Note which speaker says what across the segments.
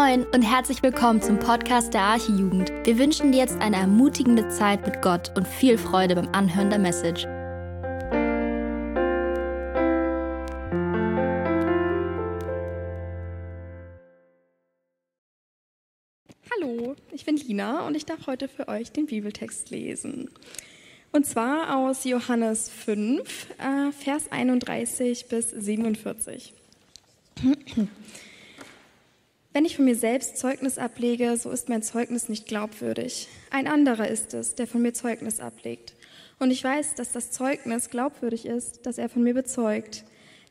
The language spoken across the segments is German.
Speaker 1: Moin und herzlich willkommen zum Podcast der Archijugend. Wir wünschen dir jetzt eine ermutigende Zeit mit Gott und viel Freude beim Anhören der Message.
Speaker 2: Hallo, ich bin Lina und ich darf heute für euch den Bibeltext lesen. Und zwar aus Johannes 5, äh, Vers 31 bis 47. Wenn ich von mir selbst Zeugnis ablege, so ist mein Zeugnis nicht glaubwürdig. Ein anderer ist es, der von mir Zeugnis ablegt. Und ich weiß, dass das Zeugnis glaubwürdig ist, das er von mir bezeugt.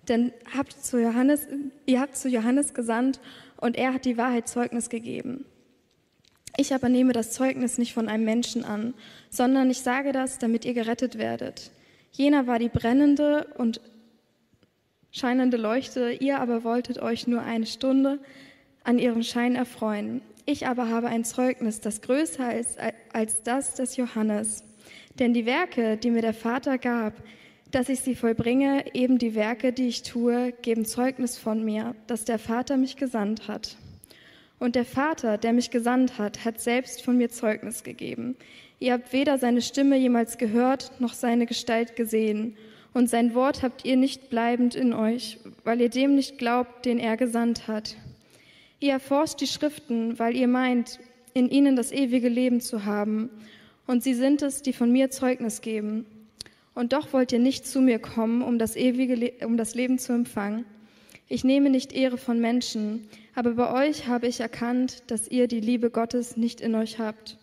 Speaker 2: Denn habt zu Johannes, ihr habt zu Johannes gesandt und er hat die Wahrheit Zeugnis gegeben. Ich aber nehme das Zeugnis nicht von einem Menschen an, sondern ich sage das, damit ihr gerettet werdet. Jener war die brennende und scheinende Leuchte, ihr aber wolltet euch nur eine Stunde an ihrem Schein erfreuen. Ich aber habe ein Zeugnis, das größer ist als das des Johannes. Denn die Werke, die mir der Vater gab, dass ich sie vollbringe, eben die Werke, die ich tue, geben Zeugnis von mir, dass der Vater mich gesandt hat. Und der Vater, der mich gesandt hat, hat selbst von mir Zeugnis gegeben. Ihr habt weder seine Stimme jemals gehört, noch seine Gestalt gesehen. Und sein Wort habt ihr nicht bleibend in euch, weil ihr dem nicht glaubt, den er gesandt hat. Ihr erforscht die Schriften, weil ihr meint, in ihnen das ewige Leben zu haben. Und sie sind es, die von mir Zeugnis geben. Und doch wollt ihr nicht zu mir kommen, um das ewige, Le um das Leben zu empfangen. Ich nehme nicht Ehre von Menschen, aber bei euch habe ich erkannt, dass ihr die Liebe Gottes nicht in euch habt.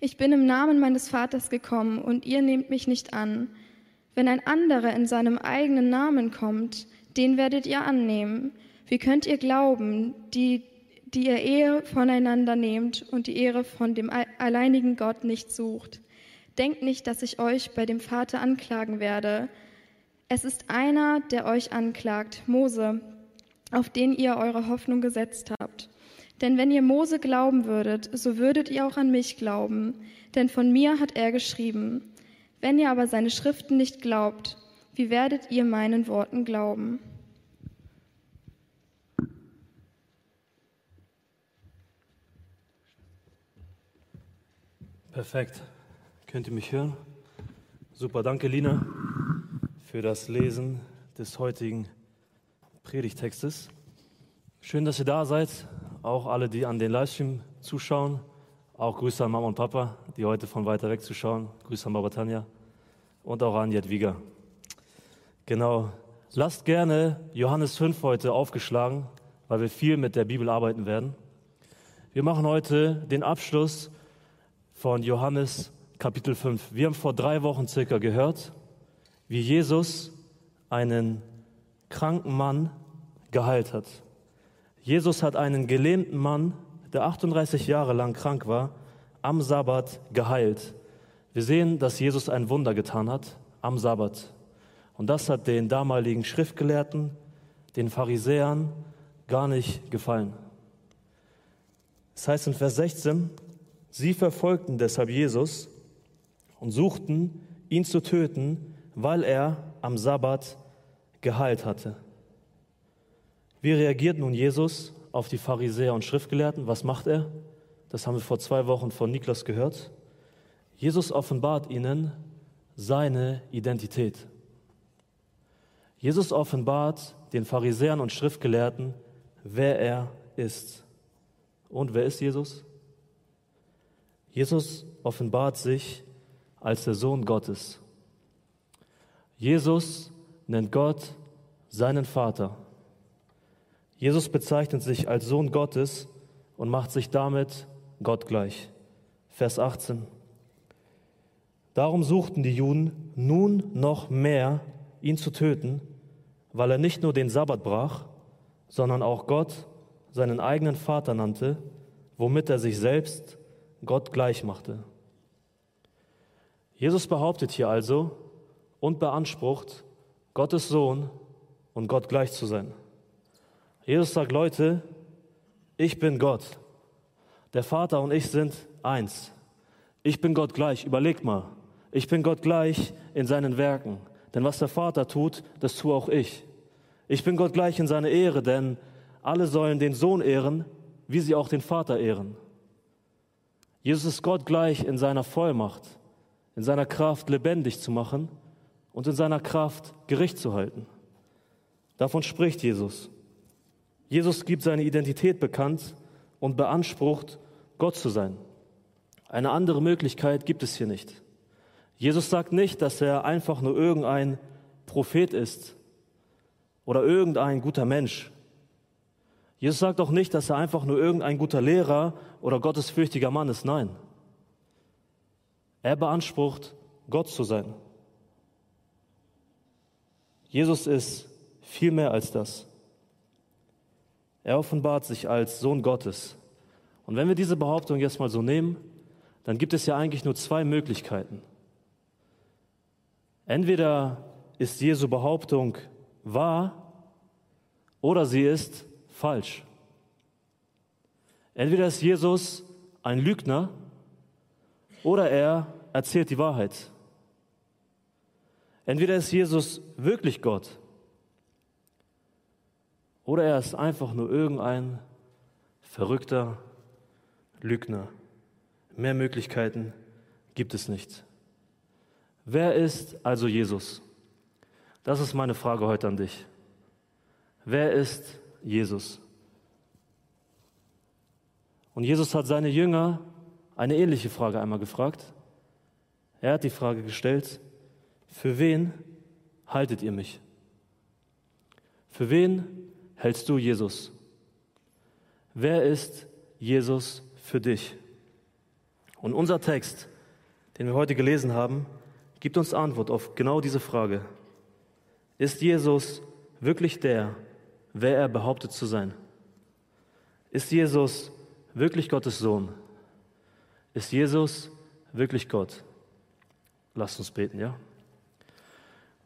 Speaker 2: Ich bin im Namen meines Vaters gekommen und ihr nehmt mich nicht an. Wenn ein anderer in seinem eigenen Namen kommt, den werdet ihr annehmen. Wie könnt ihr glauben, die, die ihr Ehe voneinander nehmt und die Ehre von dem alleinigen Gott nicht sucht? Denkt nicht, dass ich euch bei dem Vater anklagen werde. Es ist einer, der euch anklagt, Mose, auf den ihr eure Hoffnung gesetzt habt. Denn wenn ihr Mose glauben würdet, so würdet ihr auch an mich glauben, denn von mir hat er geschrieben. Wenn ihr aber seine Schriften nicht glaubt, wie werdet ihr meinen Worten glauben?
Speaker 3: Perfekt. Könnt ihr mich hören? Super, danke Lina für das Lesen des heutigen Predigtextes. Schön, dass ihr da seid. Auch alle, die an den Livestream zuschauen. Auch Grüße an Mama und Papa, die heute von weiter weg zuschauen. Grüße an Baba Tanja und auch an Jadwiga. Genau. Lasst gerne Johannes 5 heute aufgeschlagen, weil wir viel mit der Bibel arbeiten werden. Wir machen heute den Abschluss von Johannes Kapitel 5. Wir haben vor drei Wochen circa gehört, wie Jesus einen kranken Mann geheilt hat. Jesus hat einen gelähmten Mann, der 38 Jahre lang krank war, am Sabbat geheilt. Wir sehen, dass Jesus ein Wunder getan hat am Sabbat. Und das hat den damaligen Schriftgelehrten, den Pharisäern gar nicht gefallen. Es das heißt in Vers 16, Sie verfolgten deshalb Jesus und suchten, ihn zu töten, weil er am Sabbat geheilt hatte. Wie reagiert nun Jesus auf die Pharisäer und Schriftgelehrten? Was macht er? Das haben wir vor zwei Wochen von Niklas gehört. Jesus offenbart ihnen seine Identität. Jesus offenbart den Pharisäern und Schriftgelehrten, wer er ist. Und wer ist Jesus? Jesus offenbart sich als der Sohn Gottes. Jesus nennt Gott seinen Vater. Jesus bezeichnet sich als Sohn Gottes und macht sich damit Gott gleich. Vers 18. Darum suchten die Juden nun noch mehr, ihn zu töten, weil er nicht nur den Sabbat brach, sondern auch Gott seinen eigenen Vater nannte, womit er sich selbst Gott gleich machte. Jesus behauptet hier also und beansprucht, Gottes Sohn und Gott gleich zu sein. Jesus sagt, Leute, ich bin Gott. Der Vater und ich sind eins. Ich bin Gott gleich. Überlegt mal. Ich bin Gott gleich in seinen Werken. Denn was der Vater tut, das tue auch ich. Ich bin Gott gleich in seiner Ehre, denn alle sollen den Sohn ehren, wie sie auch den Vater ehren. Jesus ist Gott gleich in seiner Vollmacht, in seiner Kraft lebendig zu machen und in seiner Kraft Gericht zu halten. Davon spricht Jesus. Jesus gibt seine Identität bekannt und beansprucht, Gott zu sein. Eine andere Möglichkeit gibt es hier nicht. Jesus sagt nicht, dass er einfach nur irgendein Prophet ist oder irgendein guter Mensch. Jesus sagt auch nicht, dass er einfach nur irgendein guter Lehrer oder gottesfürchtiger Mann ist. Nein. Er beansprucht, Gott zu sein. Jesus ist viel mehr als das. Er offenbart sich als Sohn Gottes. Und wenn wir diese Behauptung jetzt mal so nehmen, dann gibt es ja eigentlich nur zwei Möglichkeiten. Entweder ist Jesu Behauptung wahr oder sie ist falsch. Entweder ist Jesus ein Lügner oder er erzählt die Wahrheit. Entweder ist Jesus wirklich Gott oder er ist einfach nur irgendein verrückter Lügner. Mehr Möglichkeiten gibt es nicht. Wer ist also Jesus? Das ist meine Frage heute an dich. Wer ist Jesus? Und Jesus hat seine Jünger eine ähnliche Frage einmal gefragt. Er hat die Frage gestellt, für wen haltet ihr mich? Für wen hältst du Jesus? Wer ist Jesus für dich? Und unser Text, den wir heute gelesen haben, gibt uns Antwort auf genau diese Frage. Ist Jesus wirklich der, wer er behauptet zu sein? Ist Jesus wirklich Gottes Sohn? Ist Jesus wirklich Gott? Lasst uns beten, ja?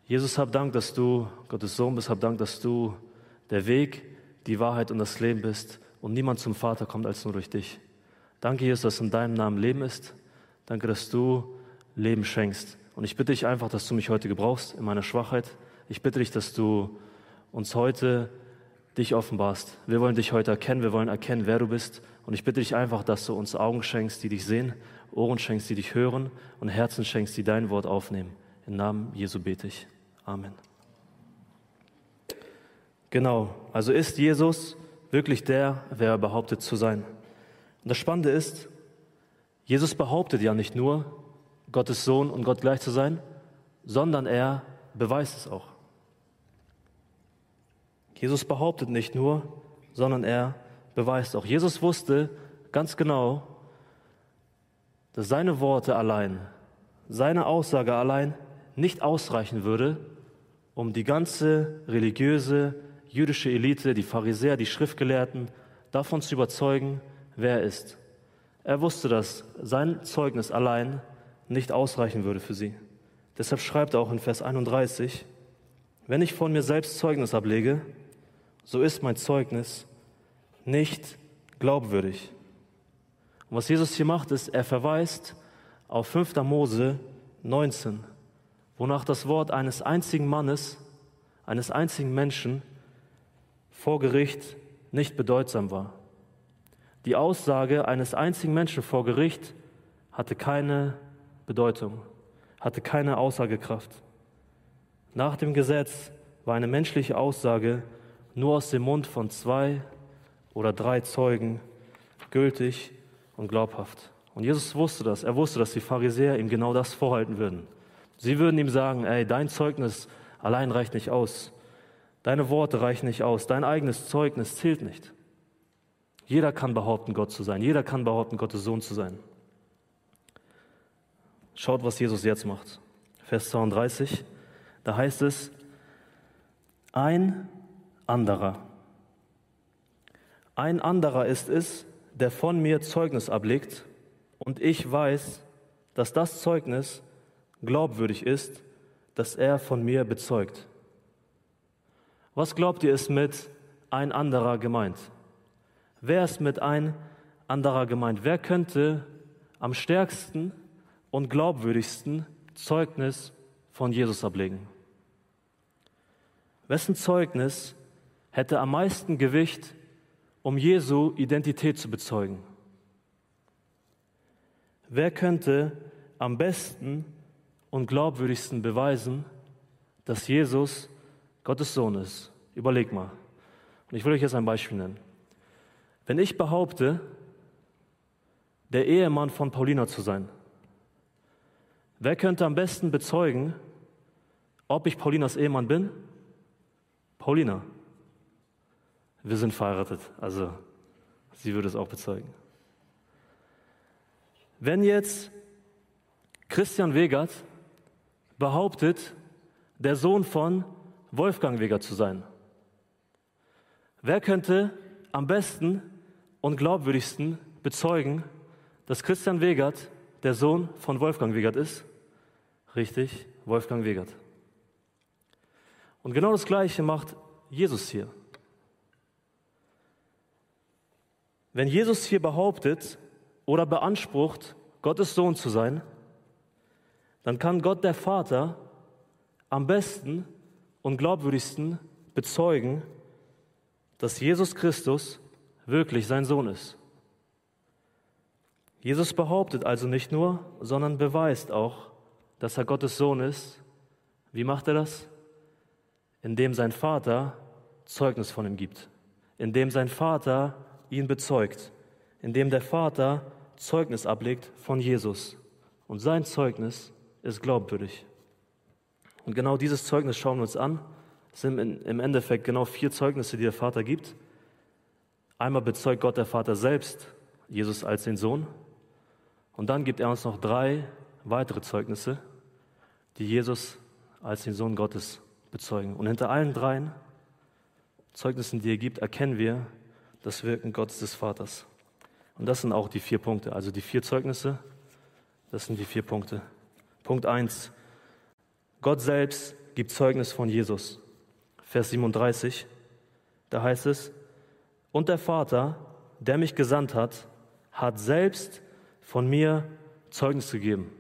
Speaker 3: Jesus, hab Dank, dass du Gottes Sohn bist. Hab Dank, dass du der Weg, die Wahrheit und das Leben bist und niemand zum Vater kommt als nur durch dich. Danke, Jesus, dass in deinem Namen Leben ist. Danke, dass du Leben schenkst. Und ich bitte dich einfach, dass du mich heute gebrauchst in meiner Schwachheit. Ich bitte dich, dass du uns heute dich offenbarst. Wir wollen dich heute erkennen, wir wollen erkennen, wer du bist. Und ich bitte dich einfach, dass du uns Augen schenkst, die dich sehen, Ohren schenkst, die dich hören und Herzen schenkst, die dein Wort aufnehmen. Im Namen Jesu bete ich. Amen. Genau, also ist Jesus wirklich der, wer er behauptet zu sein. Und das Spannende ist, Jesus behauptet ja nicht nur, Gottes Sohn und Gott gleich zu sein, sondern er beweist es auch. Jesus behauptet nicht nur, sondern er beweist auch. Jesus wusste ganz genau, dass seine Worte allein, seine Aussage allein nicht ausreichen würde, um die ganze religiöse jüdische Elite, die Pharisäer, die Schriftgelehrten davon zu überzeugen, wer er ist. Er wusste, dass sein Zeugnis allein nicht ausreichen würde für sie. Deshalb schreibt er auch in Vers 31, wenn ich von mir selbst Zeugnis ablege, so ist mein Zeugnis nicht glaubwürdig. Und was Jesus hier macht, ist, er verweist auf 5. Mose 19, wonach das Wort eines einzigen Mannes, eines einzigen Menschen vor Gericht nicht bedeutsam war. Die Aussage eines einzigen Menschen vor Gericht hatte keine Bedeutung, hatte keine Aussagekraft. Nach dem Gesetz war eine menschliche Aussage nur aus dem Mund von zwei oder drei Zeugen gültig und glaubhaft. Und Jesus wusste das. Er wusste, dass die Pharisäer ihm genau das vorhalten würden. Sie würden ihm sagen, ey, dein Zeugnis allein reicht nicht aus. Deine Worte reichen nicht aus. Dein eigenes Zeugnis zählt nicht. Jeder kann behaupten, Gott zu sein. Jeder kann behaupten, Gottes Sohn zu sein. Schaut, was Jesus jetzt macht. Vers 32, da heißt es, ein anderer. Ein anderer ist es, der von mir Zeugnis ablegt, und ich weiß, dass das Zeugnis glaubwürdig ist, das er von mir bezeugt. Was glaubt ihr ist mit ein anderer gemeint? Wer ist mit ein anderer gemeint? Wer könnte am stärksten und glaubwürdigsten Zeugnis von Jesus ablegen? Wessen Zeugnis hätte am meisten Gewicht um Jesu Identität zu bezeugen. Wer könnte am besten und glaubwürdigsten beweisen, dass Jesus Gottes Sohn ist? Überleg mal. Und ich will euch jetzt ein Beispiel nennen. Wenn ich behaupte, der Ehemann von Paulina zu sein, wer könnte am besten bezeugen, ob ich Paulinas Ehemann bin? Paulina. Wir sind verheiratet, also sie würde es auch bezeugen. Wenn jetzt Christian Wegert behauptet, der Sohn von Wolfgang Wegert zu sein, wer könnte am besten und glaubwürdigsten bezeugen, dass Christian Wegert der Sohn von Wolfgang Wegert ist? Richtig, Wolfgang Wegert. Und genau das Gleiche macht Jesus hier. Wenn Jesus hier behauptet oder beansprucht, Gottes Sohn zu sein, dann kann Gott der Vater am besten und glaubwürdigsten bezeugen, dass Jesus Christus wirklich sein Sohn ist. Jesus behauptet also nicht nur, sondern beweist auch, dass er Gottes Sohn ist. Wie macht er das? Indem sein Vater Zeugnis von ihm gibt, indem sein Vater ihn bezeugt, indem der Vater Zeugnis ablegt von Jesus. Und sein Zeugnis ist glaubwürdig. Und genau dieses Zeugnis schauen wir uns an. Es sind im Endeffekt genau vier Zeugnisse, die der Vater gibt. Einmal bezeugt Gott der Vater selbst, Jesus als den Sohn. Und dann gibt er uns noch drei weitere Zeugnisse, die Jesus als den Sohn Gottes bezeugen. Und hinter allen dreien Zeugnissen, die er gibt, erkennen wir das Wirken Gottes des Vaters. Und das sind auch die vier Punkte. Also die vier Zeugnisse, das sind die vier Punkte. Punkt eins: Gott selbst gibt Zeugnis von Jesus. Vers 37, da heißt es, und der Vater, der mich gesandt hat, hat selbst von mir Zeugnis gegeben.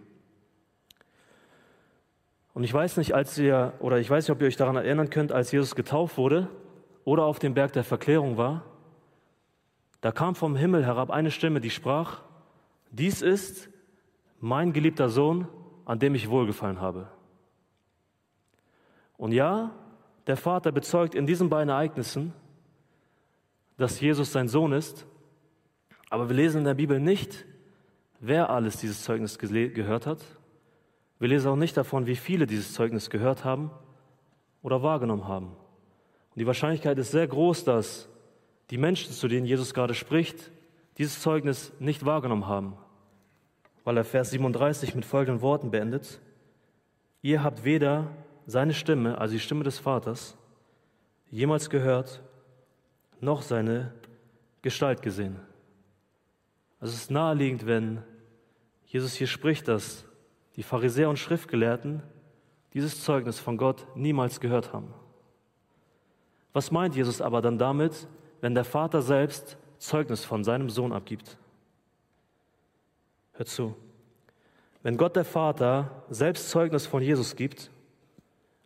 Speaker 3: Und ich weiß nicht, als ihr, oder ich weiß nicht, ob ihr euch daran erinnern könnt, als Jesus getauft wurde oder auf dem Berg der Verklärung war, da kam vom Himmel herab eine Stimme, die sprach, dies ist mein geliebter Sohn, an dem ich wohlgefallen habe. Und ja, der Vater bezeugt in diesen beiden Ereignissen, dass Jesus sein Sohn ist, aber wir lesen in der Bibel nicht, wer alles dieses Zeugnis gehört hat. Wir lesen auch nicht davon, wie viele dieses Zeugnis gehört haben oder wahrgenommen haben. Und die Wahrscheinlichkeit ist sehr groß, dass die Menschen, zu denen Jesus gerade spricht, dieses Zeugnis nicht wahrgenommen haben, weil er Vers 37 mit folgenden Worten beendet. Ihr habt weder seine Stimme, also die Stimme des Vaters, jemals gehört, noch seine Gestalt gesehen. Also es ist naheliegend, wenn Jesus hier spricht, dass die Pharisäer und Schriftgelehrten dieses Zeugnis von Gott niemals gehört haben. Was meint Jesus aber dann damit, wenn der Vater selbst Zeugnis von seinem Sohn abgibt? Hört zu. Wenn Gott der Vater selbst Zeugnis von Jesus gibt,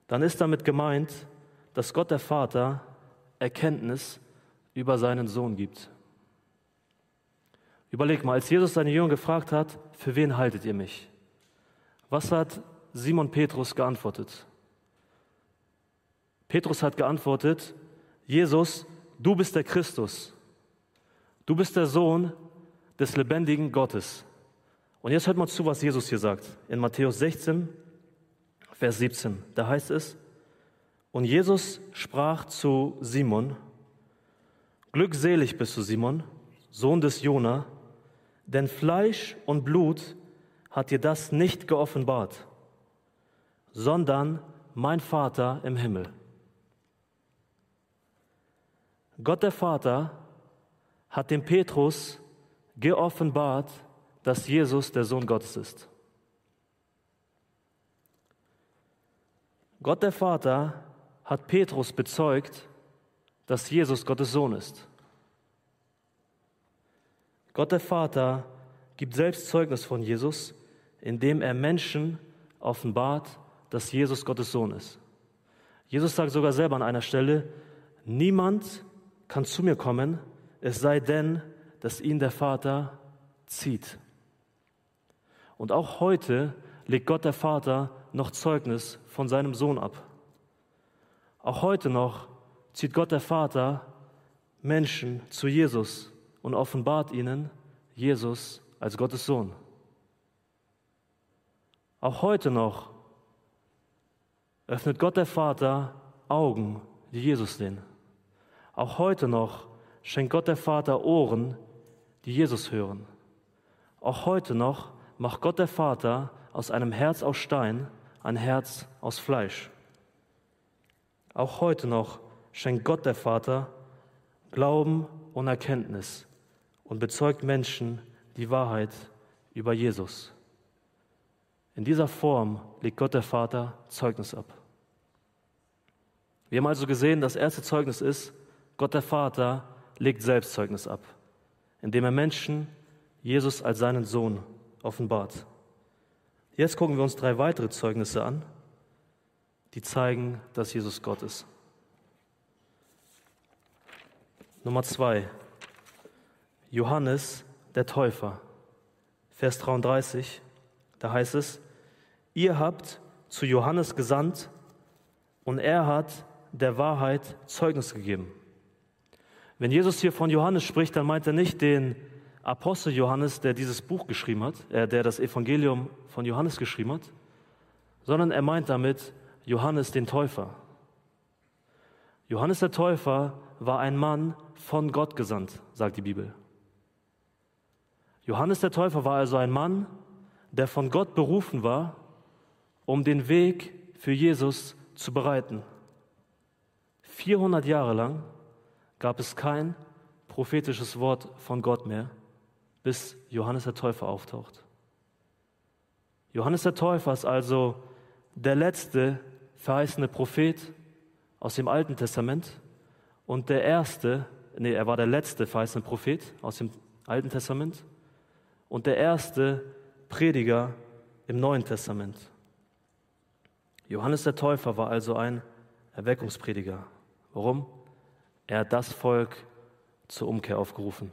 Speaker 3: dann ist damit gemeint, dass Gott der Vater Erkenntnis über seinen Sohn gibt. Überleg mal, als Jesus seine Jünger gefragt hat, für wen haltet ihr mich? Was hat Simon Petrus geantwortet? Petrus hat geantwortet, Jesus, du bist der Christus. Du bist der Sohn des lebendigen Gottes. Und jetzt hört mal zu, was Jesus hier sagt. In Matthäus 16, Vers 17, da heißt es, und Jesus sprach zu Simon, Glückselig bist du, Simon, Sohn des Jona, denn Fleisch und Blut hat dir das nicht geoffenbart, sondern mein Vater im Himmel. Gott der Vater hat dem Petrus geoffenbart, dass Jesus der Sohn Gottes ist. Gott der Vater hat Petrus bezeugt, dass Jesus Gottes Sohn ist. Gott der Vater gibt selbst Zeugnis von Jesus, indem er Menschen offenbart, dass Jesus Gottes Sohn ist. Jesus sagt sogar selber an einer Stelle, niemand kann zu mir kommen, es sei denn, dass ihn der Vater zieht. Und auch heute legt Gott der Vater noch Zeugnis von seinem Sohn ab. Auch heute noch zieht Gott der Vater Menschen zu Jesus und offenbart ihnen Jesus als Gottes Sohn. Auch heute noch öffnet Gott der Vater Augen, die Jesus sehen. Auch heute noch schenkt Gott der Vater Ohren, die Jesus hören. Auch heute noch macht Gott der Vater aus einem Herz aus Stein ein Herz aus Fleisch. Auch heute noch schenkt Gott der Vater Glauben und Erkenntnis und bezeugt Menschen die Wahrheit über Jesus. In dieser Form legt Gott der Vater Zeugnis ab. Wir haben also gesehen, das erste Zeugnis ist, Gott der Vater legt selbst Zeugnis ab, indem er Menschen Jesus als seinen Sohn offenbart. Jetzt gucken wir uns drei weitere Zeugnisse an, die zeigen, dass Jesus Gott ist. Nummer zwei, Johannes der Täufer, Vers 33, da heißt es, ihr habt zu Johannes gesandt und er hat der Wahrheit Zeugnis gegeben. Wenn Jesus hier von Johannes spricht, dann meint er nicht den Apostel Johannes, der dieses Buch geschrieben hat, äh, der das Evangelium von Johannes geschrieben hat, sondern er meint damit Johannes den Täufer. Johannes der Täufer war ein Mann von Gott gesandt, sagt die Bibel. Johannes der Täufer war also ein Mann, der von Gott berufen war, um den Weg für Jesus zu bereiten. 400 Jahre lang gab es kein prophetisches Wort von Gott mehr, bis Johannes der Täufer auftaucht. Johannes der Täufer ist also der letzte verheißene Prophet aus dem Alten Testament und der erste, nee, er war der letzte verheißene Prophet aus dem Alten Testament und der erste Prediger im Neuen Testament. Johannes der Täufer war also ein Erweckungsprediger. Warum? Er hat das Volk zur Umkehr aufgerufen.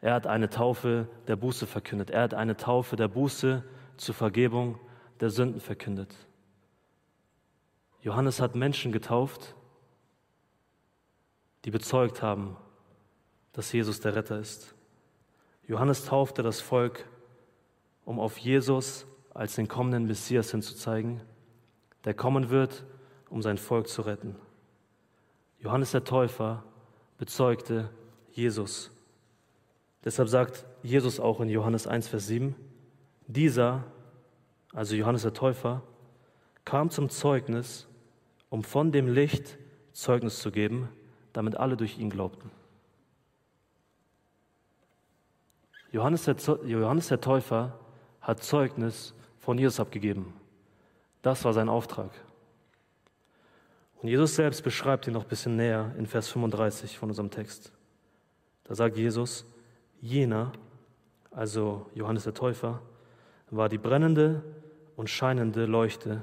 Speaker 3: Er hat eine Taufe der Buße verkündet. Er hat eine Taufe der Buße zur Vergebung der Sünden verkündet. Johannes hat Menschen getauft, die bezeugt haben, dass Jesus der Retter ist. Johannes taufte das Volk, um auf Jesus als den kommenden Messias hinzuzeigen, der kommen wird, um sein Volk zu retten. Johannes der Täufer bezeugte Jesus. Deshalb sagt Jesus auch in Johannes 1, Vers 7, dieser, also Johannes der Täufer, kam zum Zeugnis, um von dem Licht Zeugnis zu geben, damit alle durch ihn glaubten. Johannes der, Johannes der Täufer hat Zeugnis von Jesus abgegeben. Das war sein Auftrag. Und Jesus selbst beschreibt ihn noch ein bisschen näher in Vers 35 von unserem Text. Da sagt Jesus, jener, also Johannes der Täufer, war die brennende und scheinende Leuchte.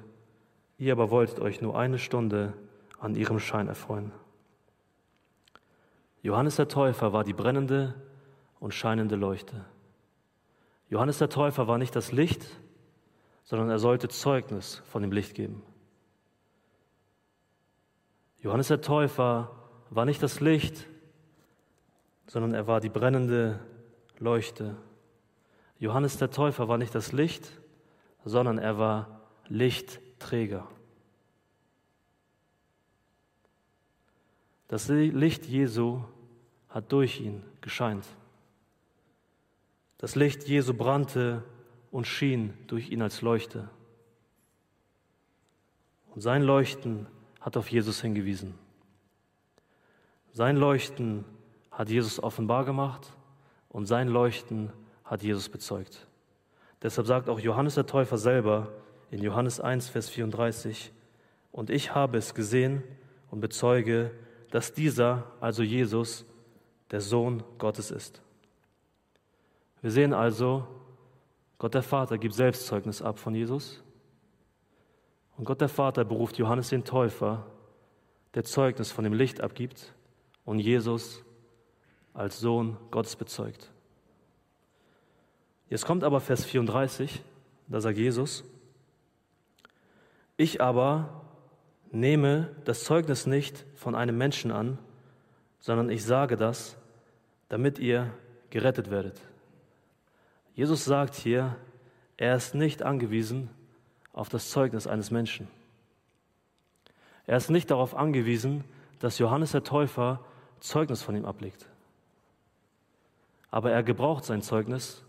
Speaker 3: Ihr aber wolltet euch nur eine Stunde an ihrem Schein erfreuen. Johannes der Täufer war die brennende und scheinende Leuchte. Johannes der Täufer war nicht das Licht, sondern er sollte Zeugnis von dem Licht geben. Johannes der Täufer war nicht das Licht, sondern er war die brennende Leuchte. Johannes der Täufer war nicht das Licht, sondern er war Lichtträger. Das Licht Jesu hat durch ihn gescheint. Das Licht Jesu brannte und schien durch ihn als Leuchte. Und sein Leuchten hat auf Jesus hingewiesen. Sein Leuchten hat Jesus offenbar gemacht und sein Leuchten hat Jesus bezeugt. Deshalb sagt auch Johannes der Täufer selber in Johannes 1, Vers 34, und ich habe es gesehen und bezeuge, dass dieser, also Jesus, der Sohn Gottes ist. Wir sehen also, Gott der Vater gibt Selbstzeugnis ab von Jesus und Gott der Vater beruft Johannes den Täufer, der Zeugnis von dem Licht abgibt und Jesus, als Sohn Gottes bezeugt. Jetzt kommt aber Vers 34, da sagt Jesus, ich aber nehme das Zeugnis nicht von einem Menschen an, sondern ich sage das, damit ihr gerettet werdet. Jesus sagt hier, er ist nicht angewiesen auf das Zeugnis eines Menschen. Er ist nicht darauf angewiesen, dass Johannes der Täufer Zeugnis von ihm ablegt. Aber er gebraucht sein Zeugnis,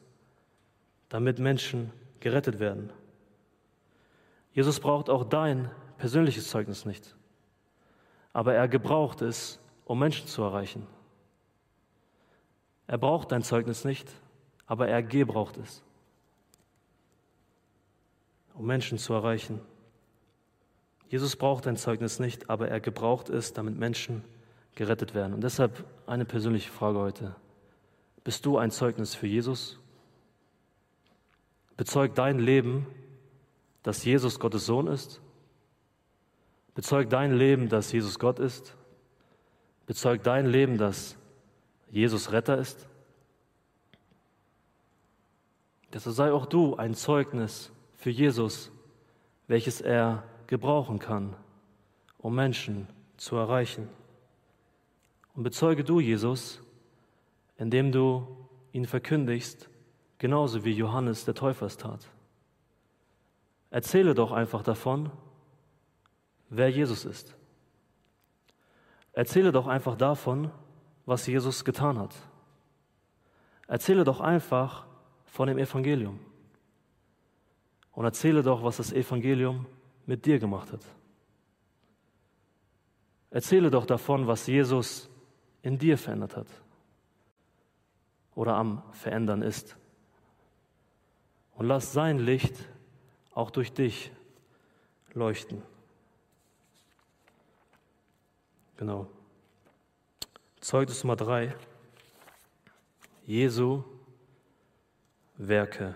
Speaker 3: damit Menschen gerettet werden. Jesus braucht auch dein persönliches Zeugnis nicht. Aber er gebraucht es, um Menschen zu erreichen. Er braucht dein Zeugnis nicht, aber er gebraucht es, um Menschen zu erreichen. Jesus braucht dein Zeugnis nicht, aber er gebraucht es, damit Menschen gerettet werden. Und deshalb eine persönliche Frage heute. Bist du ein Zeugnis für Jesus? Bezeugt dein Leben, dass Jesus Gottes Sohn ist? Bezeugt dein Leben, dass Jesus Gott ist? Bezeugt dein Leben, dass Jesus Retter ist? Deshalb sei auch du ein Zeugnis für Jesus, welches er gebrauchen kann, um Menschen zu erreichen. Und bezeuge du Jesus, indem du ihn verkündigst, genauso wie Johannes der Täufer es tat. Erzähle doch einfach davon, wer Jesus ist. Erzähle doch einfach davon, was Jesus getan hat. Erzähle doch einfach von dem Evangelium. Und erzähle doch, was das Evangelium mit dir gemacht hat. Erzähle doch davon, was Jesus in dir verändert hat oder am Verändern ist. Und lass sein Licht auch durch dich leuchten. Genau. Zeugnis Nummer drei. Jesu Werke.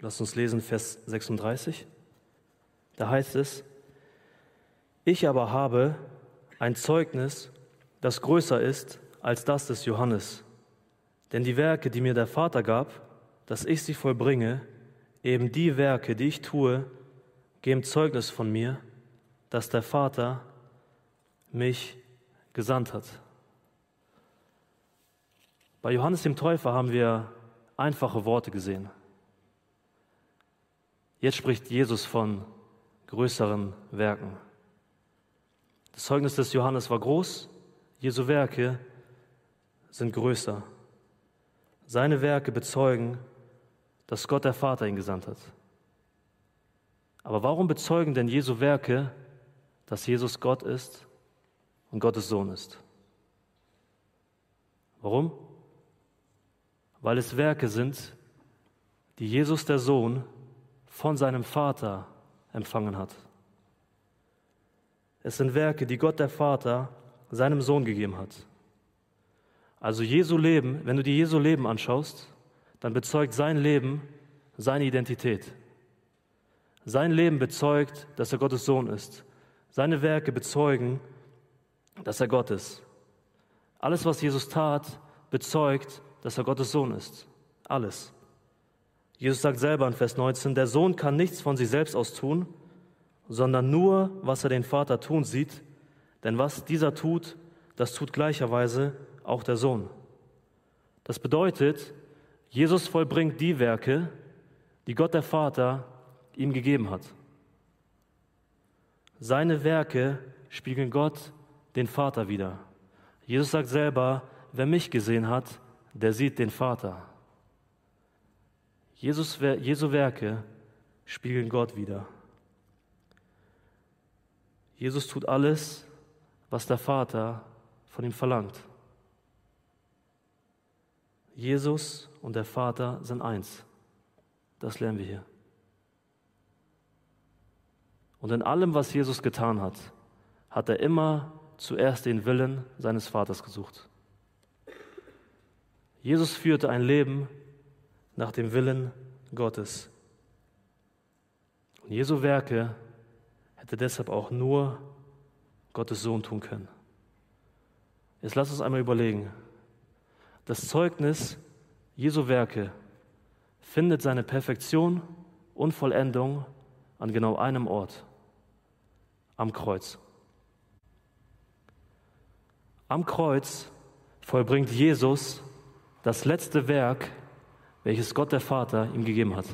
Speaker 3: Lass uns lesen, Vers 36. Da heißt es, ich aber habe ein Zeugnis, das größer ist als das des Johannes. Denn die Werke, die mir der Vater gab, dass ich sie vollbringe, eben die Werke, die ich tue, geben Zeugnis von mir, dass der Vater mich gesandt hat. Bei Johannes dem Täufer haben wir einfache Worte gesehen. Jetzt spricht Jesus von größeren Werken. Das Zeugnis des Johannes war groß, Jesu Werke sind größer. Seine Werke bezeugen, dass Gott der Vater ihn gesandt hat. Aber warum bezeugen denn Jesu Werke, dass Jesus Gott ist und Gottes Sohn ist? Warum? Weil es Werke sind, die Jesus der Sohn von seinem Vater empfangen hat. Es sind Werke, die Gott der Vater seinem Sohn gegeben hat. Also Jesu Leben, wenn du dir Jesu Leben anschaust, dann bezeugt sein Leben seine Identität. Sein Leben bezeugt, dass er Gottes Sohn ist. Seine Werke bezeugen, dass er Gott ist. Alles, was Jesus tat, bezeugt, dass er Gottes Sohn ist. Alles. Jesus sagt selber in Vers 19, der Sohn kann nichts von sich selbst aus tun, sondern nur, was er den Vater tun sieht, denn was dieser tut, das tut gleicherweise auch der Sohn. Das bedeutet, Jesus vollbringt die Werke, die Gott der Vater ihm gegeben hat. Seine Werke spiegeln Gott den Vater wider. Jesus sagt selber, wer mich gesehen hat, der sieht den Vater. Jesus, Jesu Werke spiegeln Gott wieder. Jesus tut alles, was der Vater von ihm verlangt. Jesus und der Vater sind eins. Das lernen wir hier. Und in allem, was Jesus getan hat, hat er immer zuerst den Willen seines Vaters gesucht. Jesus führte ein Leben nach dem Willen Gottes. Und Jesu Werke hätte deshalb auch nur Gottes Sohn tun können. Jetzt lass uns einmal überlegen, Das Zeugnis Jesu Werke findet seine Perfektion und Vollendung an genau einem Ort, am Kreuz. Am Kreuz vollbringt Jesus das letzte Werk, welches Gott der Vater ihm gegeben hat.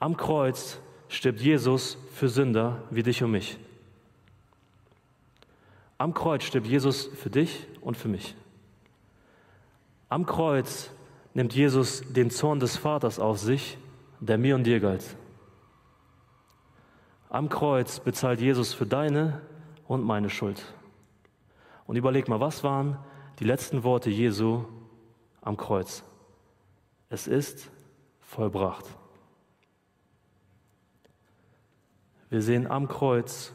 Speaker 3: Am Kreuz stirbt Jesus für Sünder wie dich und mich. Am Kreuz stirbt Jesus für dich und für mich. Am Kreuz nimmt Jesus den Zorn des Vaters auf sich, der mir und dir galt. Am Kreuz bezahlt Jesus für deine und meine Schuld. Und überleg mal, was waren die letzten Worte Jesu am Kreuz? Es ist vollbracht. Wir sehen am Kreuz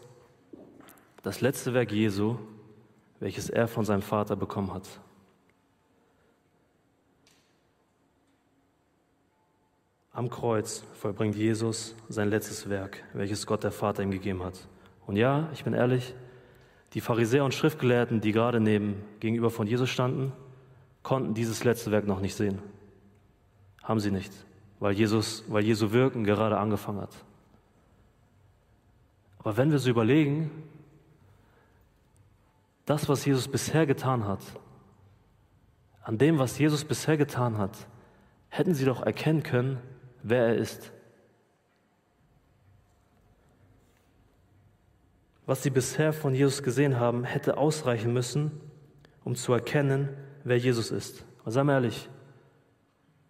Speaker 3: das letzte Werk Jesu, welches er von seinem Vater bekommen hat. Am Kreuz vollbringt Jesus sein letztes Werk, welches Gott der Vater ihm gegeben hat. Und ja, ich bin ehrlich, die Pharisäer und Schriftgelehrten, die gerade neben gegenüber von Jesus standen, konnten dieses letzte Werk noch nicht sehen. Haben sie nicht, weil Jesus, weil Jesu Wirken gerade angefangen hat. Aber wenn wir so überlegen, das, was Jesus bisher getan hat, an dem, was Jesus bisher getan hat, hätten sie doch erkennen können, wer er ist. Was sie bisher von Jesus gesehen haben, hätte ausreichen müssen, um zu erkennen, wer Jesus ist. Aber seien wir ehrlich,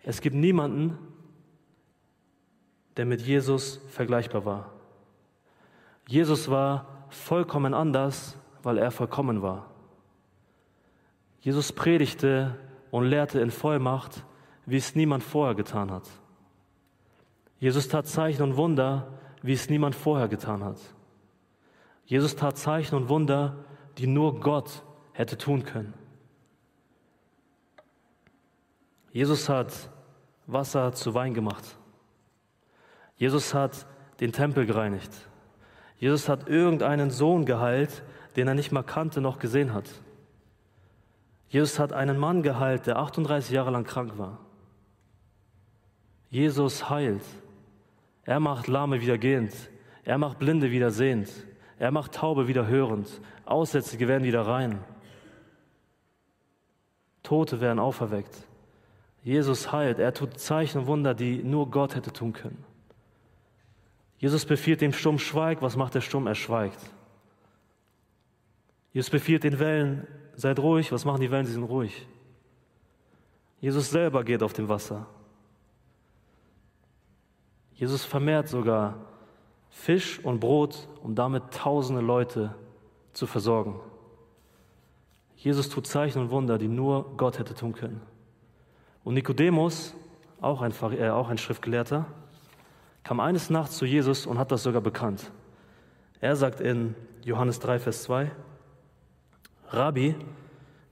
Speaker 3: es gibt niemanden, der mit Jesus vergleichbar war. Jesus war vollkommen anders, weil er vollkommen war. Jesus predigte und lehrte in Vollmacht, wie es niemand vorher getan hat. Jesus tat Zeichen und Wunder, wie es niemand vorher getan hat. Jesus tat Zeichen und Wunder, die nur Gott hätte tun können. Jesus hat Wasser zu Wein gemacht. Jesus hat den Tempel gereinigt. Jesus hat irgendeinen Sohn geheilt, den er nicht mal kannte noch gesehen hat. Jesus hat einen Mann geheilt, der 38 Jahre lang krank war. Jesus heilt. Er macht Lahme wieder gehend. Er macht Blinde wieder sehend. Er macht Taube wieder hörend, Aussätzige werden wieder rein, Tote werden auferweckt. Jesus heilt, er tut Zeichen und Wunder, die nur Gott hätte tun können. Jesus befiehlt dem Sturm, schweig, was macht der Sturm? Er schweigt. Jesus befiehlt den Wellen, seid ruhig, was machen die Wellen? Sie sind ruhig. Jesus selber geht auf dem Wasser. Jesus vermehrt sogar Fisch und Brot, um damit tausende Leute zu versorgen. Jesus tut Zeichen und Wunder, die nur Gott hätte tun können. Und Nikodemus, auch ein, äh, auch ein Schriftgelehrter, kam eines Nachts zu Jesus und hat das sogar bekannt. Er sagt in Johannes 3, Vers 2, Rabbi,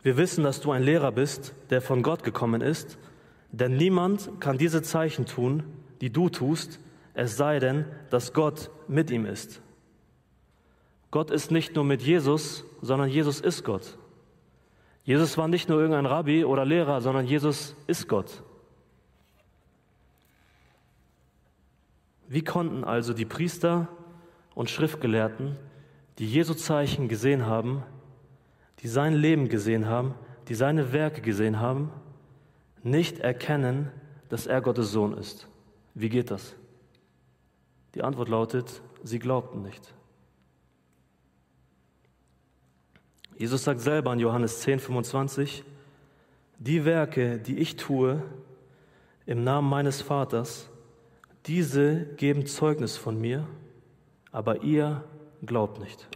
Speaker 3: wir wissen, dass du ein Lehrer bist, der von Gott gekommen ist, denn niemand kann diese Zeichen tun, die du tust, es sei denn, dass Gott mit ihm ist. Gott ist nicht nur mit Jesus, sondern Jesus ist Gott. Jesus war nicht nur irgendein Rabbi oder Lehrer, sondern Jesus ist Gott. Wie konnten also die Priester und Schriftgelehrten, die Jesu Zeichen gesehen haben, die sein Leben gesehen haben, die seine Werke gesehen haben, nicht erkennen, dass er Gottes Sohn ist? Wie geht das? Die Antwort lautet, sie glaubten nicht. Jesus sagt selber in Johannes 10, 25, die Werke, die ich tue im Namen meines Vaters, diese geben Zeugnis von mir, aber ihr glaubt nicht.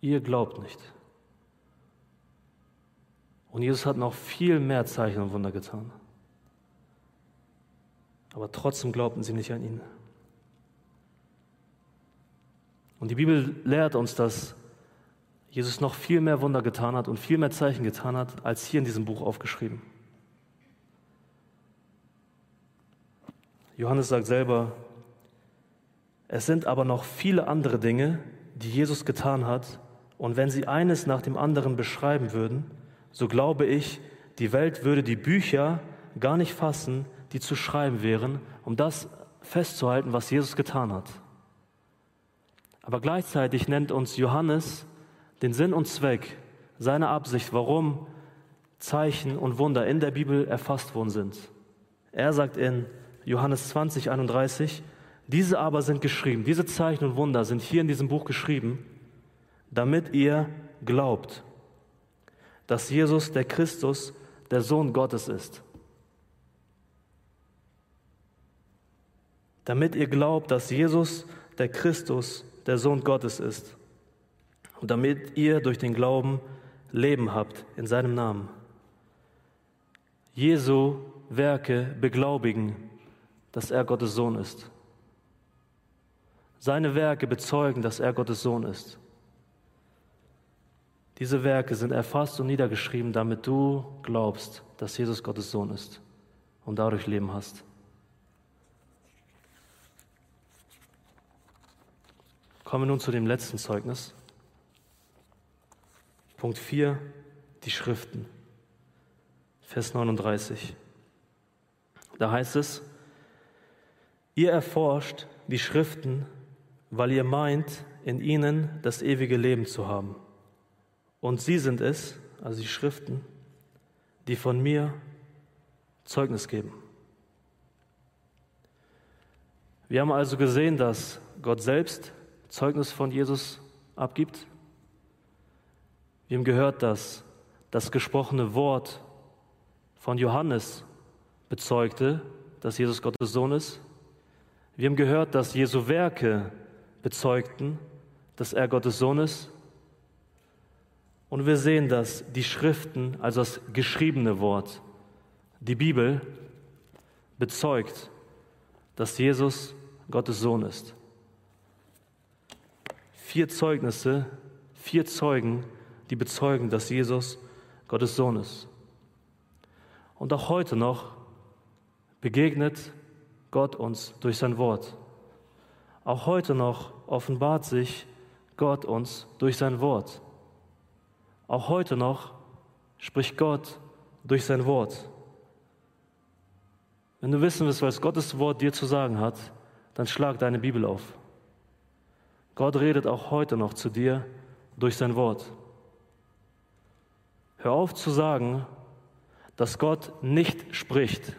Speaker 3: Ihr glaubt nicht. Und Jesus hat noch viel mehr Zeichen und Wunder getan aber trotzdem glaubten sie nicht an ihn. Und die Bibel lehrt uns, dass Jesus noch viel mehr Wunder getan hat und viel mehr Zeichen getan hat, als hier in diesem Buch aufgeschrieben. Johannes sagt selber, es sind aber noch viele andere Dinge, die Jesus getan hat Und wenn sie eines nach dem anderen beschreiben würden, so glaube ich, die Welt würde die Bücher gar nicht fassen, die zu schreiben wären, um das festzuhalten, was Jesus getan hat. Aber gleichzeitig nennt uns Johannes den Sinn und Zweck, seine Absicht, warum Zeichen und Wunder in der Bibel erfasst worden sind. Er sagt in Johannes 20, 31, diese aber sind geschrieben, diese Zeichen und Wunder sind hier in diesem Buch geschrieben, damit ihr glaubt, dass Jesus der Christus, der Sohn Gottes ist. Damit ihr glaubt, dass Jesus der Christus, der Sohn Gottes ist. Und damit ihr durch den Glauben Leben habt in seinem Namen. Jesu Werke beglaubigen, dass er Gottes Sohn ist. Seine Werke bezeugen, dass er Gottes Sohn ist. Diese Werke sind erfasst und niedergeschrieben, damit du glaubst, dass Jesus Gottes Sohn ist und dadurch Leben hast. Kommen wir nun zu dem letzten Zeugnis. Punkt 4, die Schriften. Vers 39. Da heißt es, ihr erforscht die Schriften, weil ihr meint, in ihnen das ewige Leben zu haben. Und sie sind es, also die Schriften, die von mir Zeugnis geben. Wir haben also gesehen, dass Gott selbst Zeugnis von Jesus abgibt. Wir haben gehört, dass das gesprochene Wort von Johannes bezeugte, dass Jesus Gottes Sohn ist. Wir haben gehört, dass Jesu Werke bezeugten, dass er Gottes Sohn ist. Und wir sehen, dass die Schriften, also das geschriebene Wort, die Bibel, bezeugt, dass Jesus Gottes Sohn ist. Vier Zeugnisse, vier Zeugen, die bezeugen, dass Jesus Gottes Sohn ist. Und auch heute noch begegnet Gott uns durch sein Wort. Auch heute noch offenbart sich Gott uns durch sein Wort. Auch heute noch spricht Gott durch sein Wort. Wenn du wissen willst, was Gottes Wort dir zu sagen hat, dann schlag deine Bibel auf. Gott redet auch heute noch zu dir durch sein Wort. Hör auf zu sagen, dass Gott nicht spricht,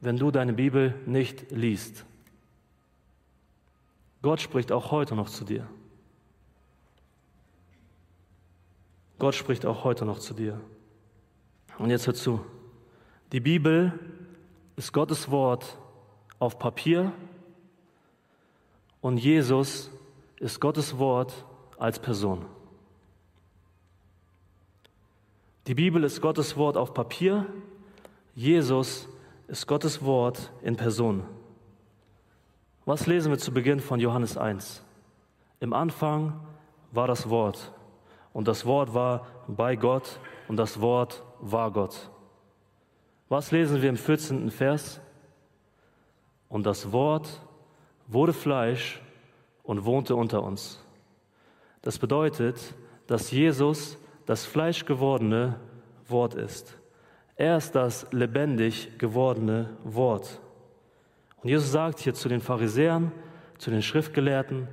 Speaker 3: wenn du deine Bibel nicht liest. Gott spricht auch heute noch zu dir. Gott spricht auch heute noch zu dir. Und jetzt hör zu. Die Bibel ist Gottes Wort auf Papier und Jesus ist Gottes Wort als Person. Die Bibel ist Gottes Wort auf Papier, Jesus ist Gottes Wort in Person. Was lesen wir zu Beginn von Johannes 1? Im Anfang war das Wort und das Wort war bei Gott und das Wort war Gott. Was lesen wir im 14. Vers? Und das Wort wurde Fleisch und wohnte unter uns. Das bedeutet, dass Jesus das Fleisch gewordene Wort ist. Er ist das lebendig gewordene Wort. Und Jesus sagt hier zu den Pharisäern, zu den Schriftgelehrten,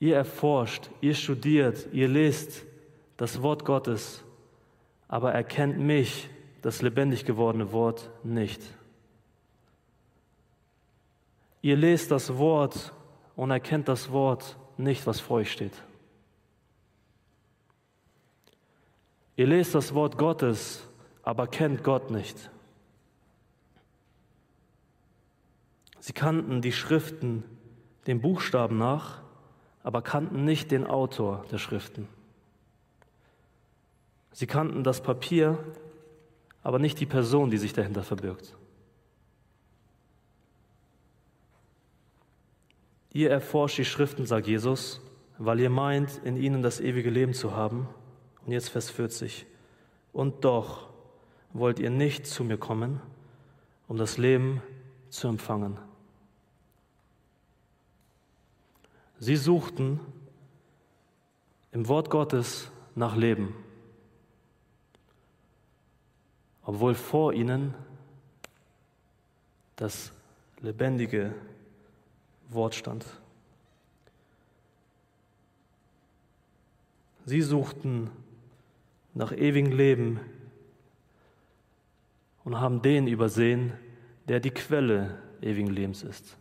Speaker 3: ihr erforscht, ihr studiert, ihr lest das Wort Gottes, aber erkennt mich, das lebendig gewordene Wort, nicht. Ihr lest das Wort und erkennt das Wort nicht, was vor euch steht. Ihr lest das Wort Gottes, aber kennt Gott nicht. Sie kannten die Schriften dem Buchstaben nach, aber kannten nicht den Autor der Schriften. Sie kannten das Papier, aber nicht die Person, die sich dahinter verbirgt. Ihr erforscht die Schriften, sagt Jesus, weil ihr meint, in ihnen das ewige Leben zu haben und jetzt Vers 40. Und doch wollt ihr nicht zu mir kommen, um das Leben zu empfangen. Sie suchten im Wort Gottes nach Leben, obwohl vor ihnen das lebendige Wort stand. Sie suchten nach ewigem Leben und haben den übersehen, der die Quelle ewigen Lebens ist.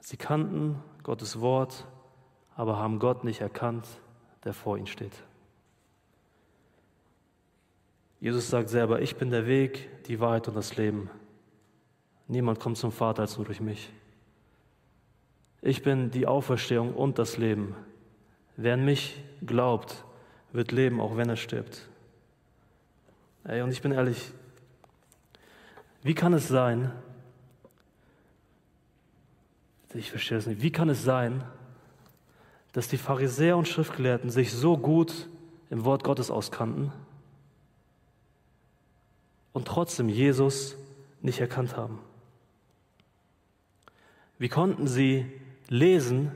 Speaker 3: Sie kannten Gottes Wort, aber haben Gott nicht erkannt, der vor ihnen steht. Jesus sagt selber, ich bin der Weg, die Wahrheit und das Leben. Niemand kommt zum Vater als nur durch mich. Ich bin die Auferstehung und das Leben. Wer an mich glaubt, wird leben, auch wenn er stirbt. Ey, und ich bin ehrlich, wie kann es sein, ich verstehe es nicht, wie kann es sein, dass die Pharisäer und Schriftgelehrten sich so gut im Wort Gottes auskannten und trotzdem Jesus nicht erkannt haben? Wie konnten sie lesen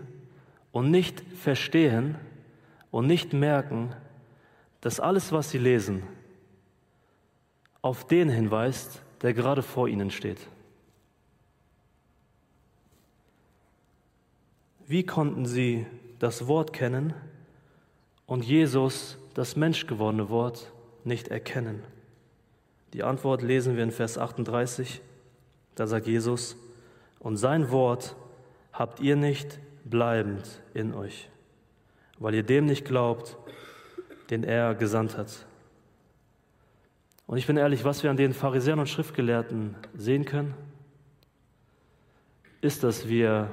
Speaker 3: und nicht verstehen und nicht merken, dass alles, was sie lesen, auf den hinweist, der gerade vor ihnen steht. Wie konnten sie das Wort kennen und Jesus, das menschgewordene Wort, nicht erkennen? Die Antwort lesen wir in Vers 38. Da sagt Jesus, und sein Wort habt ihr nicht bleibend in euch, weil ihr dem nicht glaubt, den er gesandt hat. Und ich bin ehrlich, was wir an den Pharisäern und Schriftgelehrten sehen können, ist, dass wir,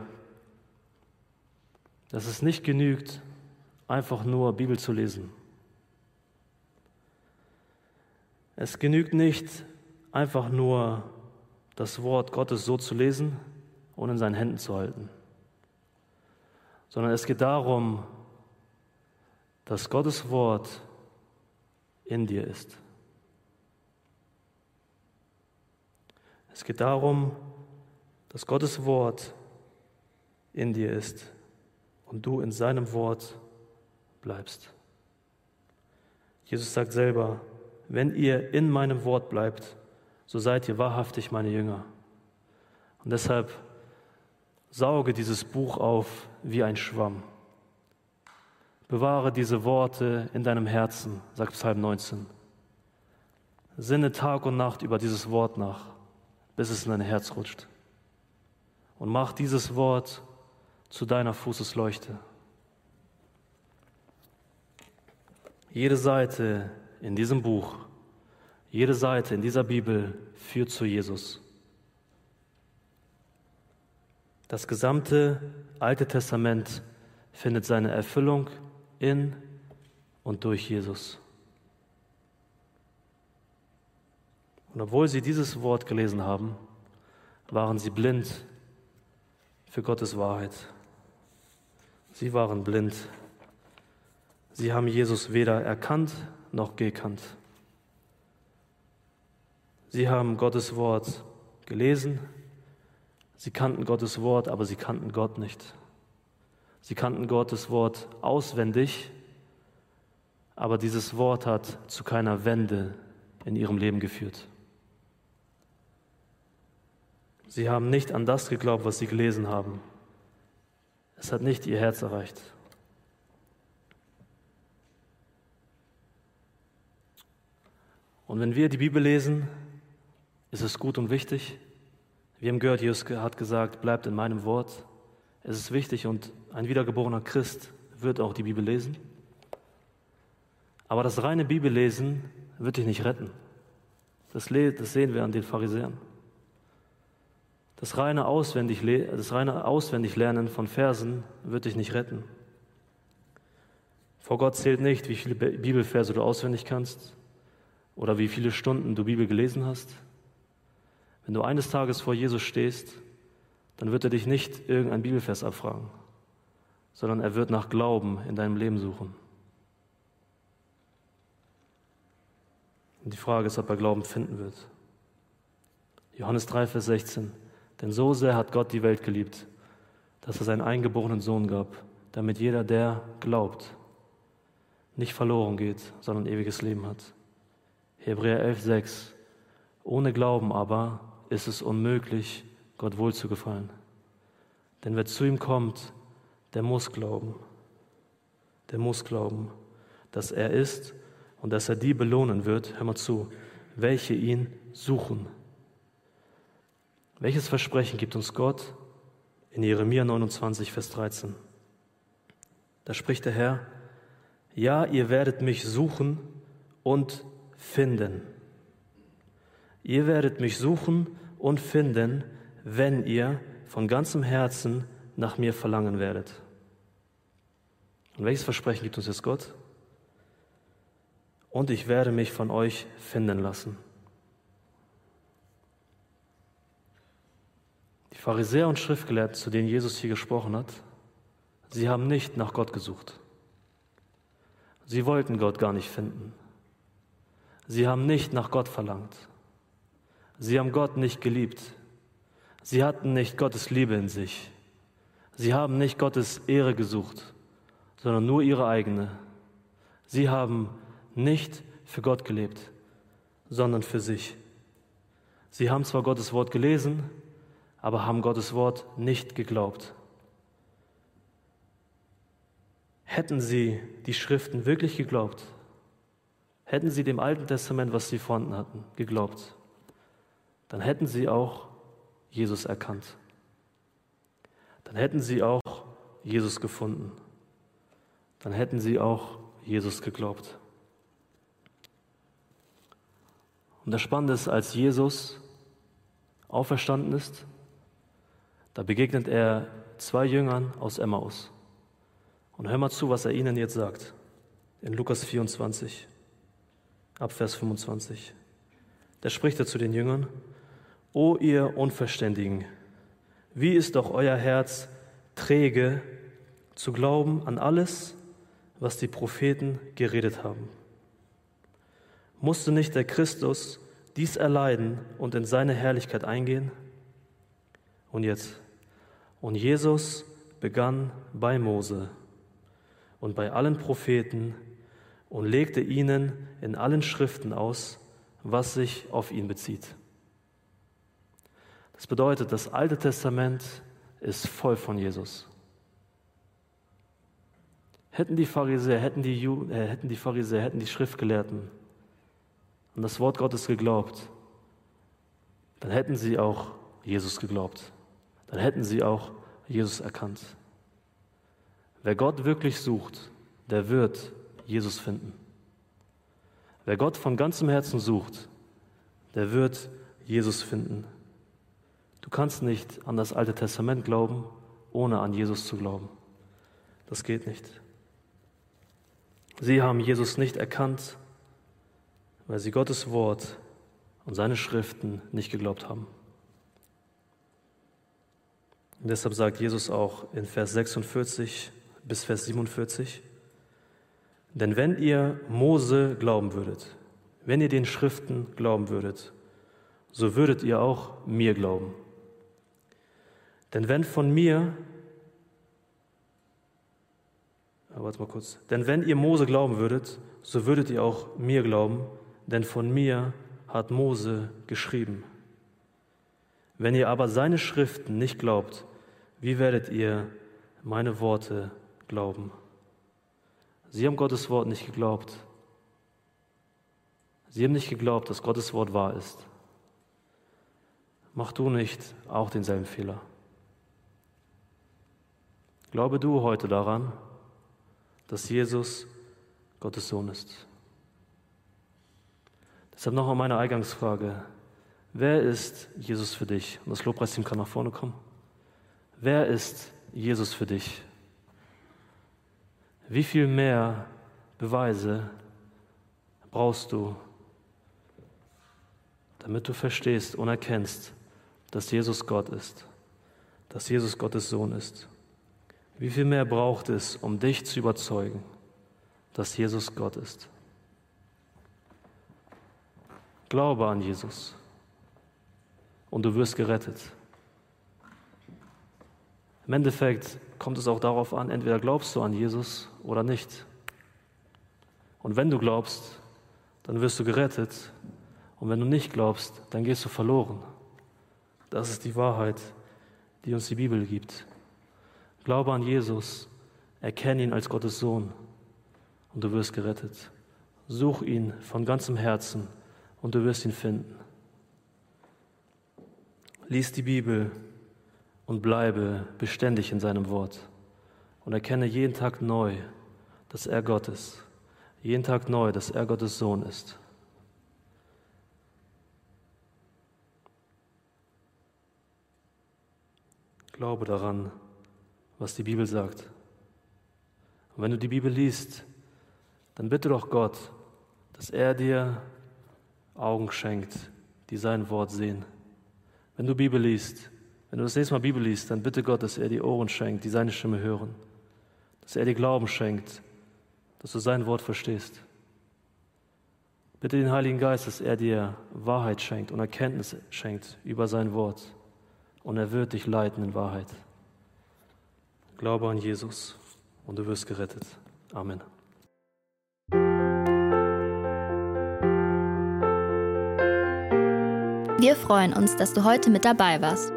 Speaker 3: dass es nicht genügt, einfach nur Bibel zu lesen. Es genügt nicht, einfach nur das Wort Gottes so zu lesen und in seinen Händen zu halten, sondern es geht darum, dass Gottes Wort in dir ist. Es geht darum, dass Gottes Wort in dir ist und du in seinem Wort bleibst. Jesus sagt selber, wenn ihr in meinem Wort bleibt, so seid ihr wahrhaftig meine Jünger. Und deshalb sauge dieses Buch auf wie ein Schwamm. Bewahre diese Worte in deinem Herzen, sagt Psalm 19. Sinne Tag und Nacht über dieses Wort nach, bis es in dein Herz rutscht. Und mach dieses Wort zu deiner Fußesleuchte. Jede Seite in diesem Buch, jede Seite in dieser Bibel führt zu Jesus. Das gesamte Alte Testament findet seine Erfüllung in und durch Jesus. Und obwohl sie dieses Wort gelesen haben, waren sie blind für Gottes Wahrheit. Sie waren blind. Sie haben Jesus weder erkannt noch gekannt. Sie haben Gottes Wort gelesen, sie kannten Gottes Wort, aber sie kannten Gott nicht. Sie kannten Gottes Wort auswendig, aber dieses Wort hat zu keiner Wende in ihrem Leben geführt. Sie haben nicht an das geglaubt, was sie gelesen haben. Es hat nicht ihr Herz erreicht. Und wenn wir die Bibel lesen, ist es gut und wichtig. Wir haben gehört, Jesus hat gesagt, bleibt in meinem Wort. Es ist wichtig und ein wiedergeborener Christ wird auch die Bibel lesen. Aber das reine Bibellesen wird dich nicht retten. Das, sehen wir an den Pharisäern. Das reine, auswendig, das reine Auswendiglernen von Versen wird dich nicht retten. Vor Gott zählt nicht, wie viele Bibelverse du auswendig kannst oder wie viele Stunden du Bibel gelesen hast. Wenn du eines Tages vor Jesus stehst, dann wird er dich nicht irgendein Bibelvers abfragen, sondern er wird nach Glauben in deinem Leben suchen. Und die Frage ist, ob er Glauben finden wird. Johannes 3, Vers 16. Denn so sehr hat Gott die Welt geliebt, dass er seinen eingeborenen Sohn gab, damit jeder, der glaubt, nicht verloren geht, sondern ewiges Leben hat. Hebräer 11,6 Ohne Glauben aber ist es unmöglich, Gott wohl zu gefallen. Denn wer zu ihm kommt, der muss glauben. Der muss glauben, dass er ist und dass er die belohnen wird, hör mal zu, welche ihn suchen. Welches Versprechen gibt uns Gott in Jeremia 29, Vers 13? Da spricht der Herr, ja, ihr werdet mich suchen und finden. Ihr werdet mich suchen und finden, wenn ihr von ganzem Herzen nach mir verlangen werdet. Und welches Versprechen gibt uns jetzt Gott? Und ich werde mich von euch finden lassen. Die Pharisäer und Schriftgelehrten, zu denen Jesus hier gesprochen hat, sie haben nicht nach Gott gesucht. Sie wollten Gott gar nicht finden. Sie haben nicht nach Gott verlangt. Sie haben Gott nicht geliebt. Sie hatten nicht Gottes Liebe in sich. Sie haben nicht Gottes Ehre gesucht, sondern nur ihre eigene. Sie haben nicht für Gott gelebt, sondern für sich. Sie haben zwar Gottes Wort gelesen, aber haben Gottes Wort nicht geglaubt. Hätten sie die Schriften wirklich geglaubt, hätten sie dem Alten Testament, was sie vorhanden hatten, geglaubt, dann hätten sie auch Jesus erkannt. Dann hätten sie auch Jesus gefunden. Dann hätten sie auch Jesus geglaubt. Und das Spannende ist, als Jesus auferstanden ist, da begegnet er zwei Jüngern aus Emmaus. Und hör mal zu, was er ihnen jetzt sagt. In Lukas 24, ab Vers 25. Da spricht er zu den Jüngern, O ihr Unverständigen, wie ist doch euer Herz träge zu glauben an alles, was die Propheten geredet haben. Musste nicht der Christus dies erleiden und in seine Herrlichkeit eingehen? Und jetzt, und Jesus begann bei Mose und bei allen Propheten und legte ihnen in allen Schriften aus, was sich auf ihn bezieht. Das bedeutet, das Alte Testament ist voll von Jesus. Hätten die Pharisäer, hätten die, Ju, äh, hätten die Pharisäer, hätten die Schriftgelehrten an das Wort Gottes geglaubt, dann hätten sie auch Jesus geglaubt. Dann hätten sie auch Jesus erkannt. Wer Gott wirklich sucht, der wird Jesus finden. Wer Gott von ganzem Herzen sucht, der wird Jesus finden. Du kannst nicht an das Alte Testament glauben, ohne an Jesus zu glauben. Das geht nicht. Sie haben Jesus nicht erkannt, weil sie Gottes Wort und seine Schriften nicht geglaubt haben. Und deshalb sagt Jesus auch in Vers 46 bis Vers 47, denn wenn ihr Mose glauben würdet, wenn ihr den Schriften glauben würdet, so würdet ihr auch mir glauben. Denn wenn von mir, warte mal kurz, denn wenn ihr Mose glauben würdet, so würdet ihr auch mir glauben, denn von mir hat Mose geschrieben. Wenn ihr aber seine Schriften nicht glaubt, wie werdet ihr meine Worte glauben? Sie haben Gottes Wort nicht geglaubt. Sie haben nicht geglaubt, dass Gottes Wort wahr ist. Mach du nicht auch denselben Fehler. Glaube du heute daran, dass Jesus Gottes Sohn ist. Deshalb nochmal meine Eingangsfrage. Wer ist Jesus für dich? Und das Lobpreisteam kann nach vorne kommen. Wer ist Jesus für dich? Wie viel mehr Beweise brauchst du, damit du verstehst und erkennst, dass Jesus Gott ist, dass Jesus Gottes Sohn ist? Wie viel mehr braucht es, um dich zu überzeugen, dass Jesus Gott ist? Glaube an Jesus und du wirst gerettet. Im Endeffekt kommt es auch darauf an, entweder glaubst du an Jesus oder nicht. Und wenn du glaubst, dann wirst du gerettet. Und wenn du nicht glaubst, dann gehst du verloren. Das ist die Wahrheit, die uns die Bibel gibt. Glaube an Jesus, erkenne ihn als Gottes Sohn und du wirst gerettet. Such ihn von ganzem Herzen und du wirst ihn finden. Lies die Bibel und bleibe beständig in seinem Wort und erkenne jeden Tag neu, dass er Gott ist. Jeden Tag neu, dass er Gottes Sohn ist. Glaube daran, was die Bibel sagt. Und wenn du die Bibel liest, dann bitte doch Gott, dass er dir Augen schenkt, die sein Wort sehen. Wenn du Bibel liest, wenn du das nächste Mal Bibel liest, dann bitte Gott, dass er dir Ohren schenkt, die seine Stimme hören. Dass er dir Glauben schenkt, dass du sein Wort verstehst. Bitte den Heiligen Geist, dass er dir Wahrheit schenkt und Erkenntnis schenkt über sein Wort. Und er wird dich leiten in Wahrheit. Glaube an Jesus und du wirst gerettet. Amen.
Speaker 1: Wir freuen uns, dass du heute mit dabei warst.